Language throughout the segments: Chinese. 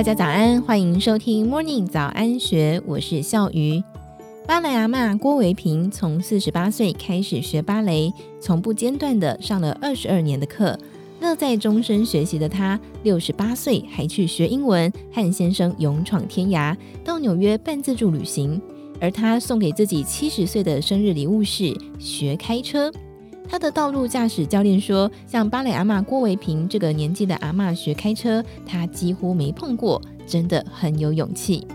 大家早安，欢迎收听 Morning 早安学，我是笑鱼。芭蕾阿嬷郭维平从四十八岁开始学芭蕾，从不间断的上了二十二年的课。乐在终身学习的他，六十八岁还去学英文，和先生勇闯天涯，到纽约半自助旅行。而他送给自己七十岁的生日礼物是学开车。他的道路驾驶教练说：“像芭蕾阿嬷郭维平这个年纪的阿嬷学开车，他几乎没碰过，真的很有勇气。”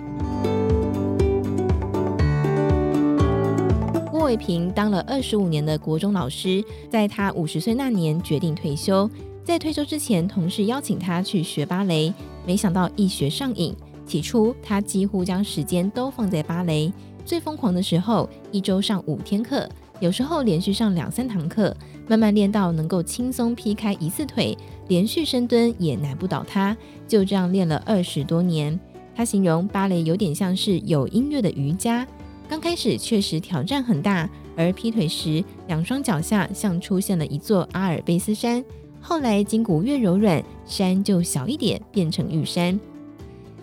郭维平当了二十五年的国中老师，在他五十岁那年决定退休。在退休之前，同事邀请他去学芭蕾，没想到一学上瘾。起初，他几乎将时间都放在芭蕾，最疯狂的时候，一周上五天课。有时候连续上两三堂课，慢慢练到能够轻松劈开一次腿，连续深蹲也难不倒他。就这样练了二十多年。他形容芭蕾有点像是有音乐的瑜伽，刚开始确实挑战很大，而劈腿时两双脚下像出现了一座阿尔卑斯山。后来筋骨越柔软，山就小一点，变成玉山。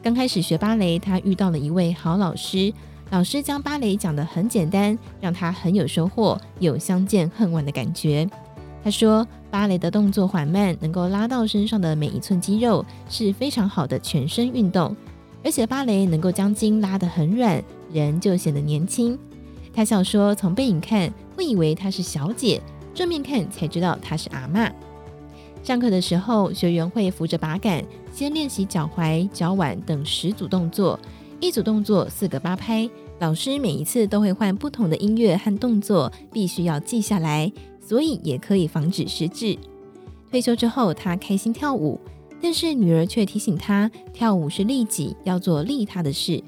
刚开始学芭蕾，他遇到了一位好老师。老师将芭蕾讲得很简单，让他很有收获，有相见恨晚的感觉。他说，芭蕾的动作缓慢，能够拉到身上的每一寸肌肉，是非常好的全身运动。而且芭蕾能够将筋拉得很软，人就显得年轻。他笑说，从背影看会以为她是小姐，正面看才知道她是阿嬷。上课的时候，学员会扶着把杆，先练习脚踝、脚腕等十组动作。一组动作四个八拍，老师每一次都会换不同的音乐和动作，必须要记下来，所以也可以防止失智。退休之后，他开心跳舞，但是女儿却提醒他，跳舞是利己，要做利他的事。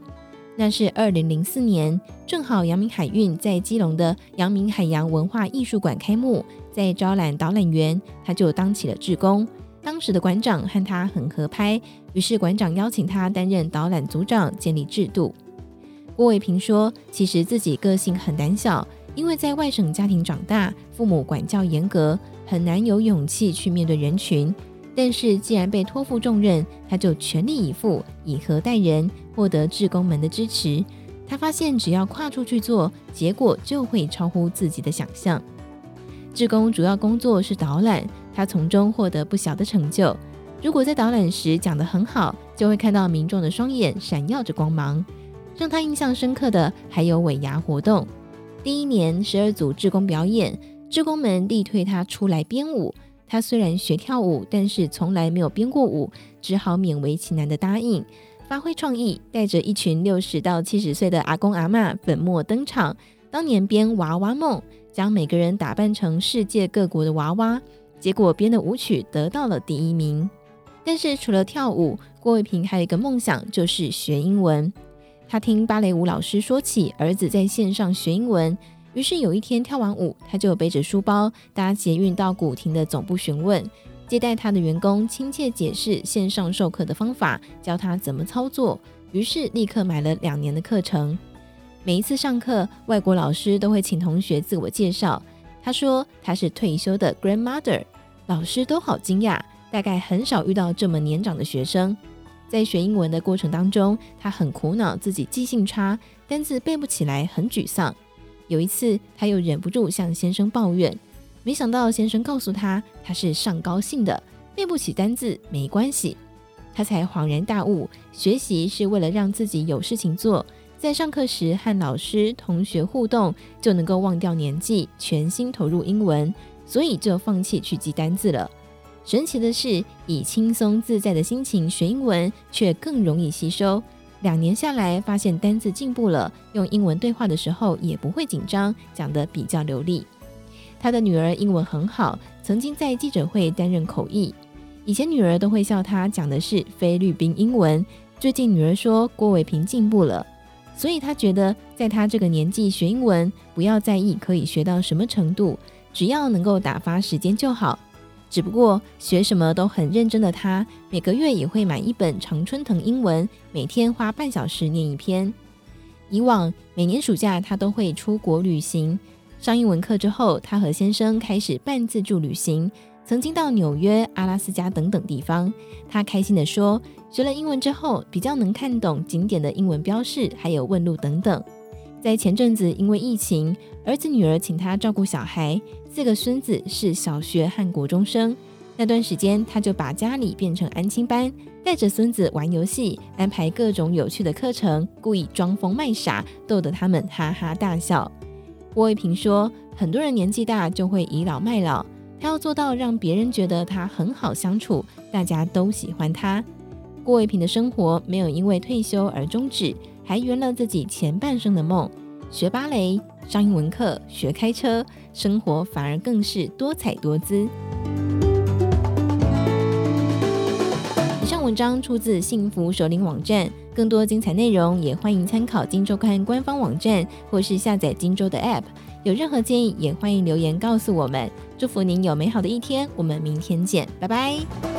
那是二零零四年，正好阳明海运在基隆的阳明海洋文化艺术馆开幕，在招揽导览员，他就当起了志工。当时的馆长和他很合拍，于是馆长邀请他担任导览组长，建立制度。郭伟平说：“其实自己个性很胆小，因为在外省家庭长大，父母管教严格，很难有勇气去面对人群。但是既然被托付重任，他就全力以赴，以和待人，获得志工们的支持。他发现只要跨出去做，结果就会超乎自己的想象。志工主要工作是导览。”他从中获得不小的成就。如果在导览时讲得很好，就会看到民众的双眼闪耀着光芒。让他印象深刻的还有尾牙活动。第一年十二组志工表演，志工们力推他出来编舞。他虽然学跳舞，但是从来没有编过舞，只好勉为其难地答应。发挥创意，带着一群六十到七十岁的阿公阿嬷粉墨登场。当年编娃娃梦，将每个人打扮成世界各国的娃娃。结果编的舞曲得到了第一名，但是除了跳舞，郭卫平还有一个梦想，就是学英文。他听芭蕾舞老师说起儿子在线上学英文，于是有一天跳完舞，他就背着书包搭捷运到古亭的总部询问，接待他的员工亲切解释线上授课的方法，教他怎么操作，于是立刻买了两年的课程。每一次上课，外国老师都会请同学自我介绍。他说他是退休的 grandmother。老师都好惊讶，大概很少遇到这么年长的学生。在学英文的过程当中，他很苦恼自己记性差，单字背不起来，很沮丧。有一次，他又忍不住向先生抱怨，没想到先生告诉他，他是上高兴的，背不起单字没关系。他才恍然大悟，学习是为了让自己有事情做，在上课时和老师、同学互动，就能够忘掉年纪，全心投入英文。所以就放弃去记单字了。神奇的是，以轻松自在的心情学英文，却更容易吸收。两年下来，发现单字进步了，用英文对话的时候也不会紧张，讲得比较流利。他的女儿英文很好，曾经在记者会担任口译。以前女儿都会笑他讲的是菲律宾英文，最近女儿说郭伟平进步了，所以他觉得在他这个年纪学英文，不要在意可以学到什么程度。只要能够打发时间就好。只不过学什么都很认真的他，每个月也会买一本常春藤英文，每天花半小时念一篇。以往每年暑假他都会出国旅行。上英文课之后，他和先生开始半自助旅行，曾经到纽约、阿拉斯加等等地方。他开心地说，学了英文之后，比较能看懂景点的英文标示，还有问路等等。在前阵子，因为疫情，儿子女儿请他照顾小孩，四个孙子是小学和国中生。那段时间，他就把家里变成安亲班，带着孙子玩游戏，安排各种有趣的课程，故意装疯卖傻，逗得他们哈哈大笑。郭卫平说，很多人年纪大就会倚老卖老。他要做到让别人觉得他很好相处，大家都喜欢他。郭卫平的生活没有因为退休而终止，还圆了自己前半生的梦：学芭蕾、上英文课、学开车，生活反而更是多彩多姿。以上文章出自幸福首领网站，更多精彩内容也欢迎参考《今周刊》官方网站或是下载《今周》的 App。有任何建议，也欢迎留言告诉我们。祝福您有美好的一天，我们明天见，拜拜。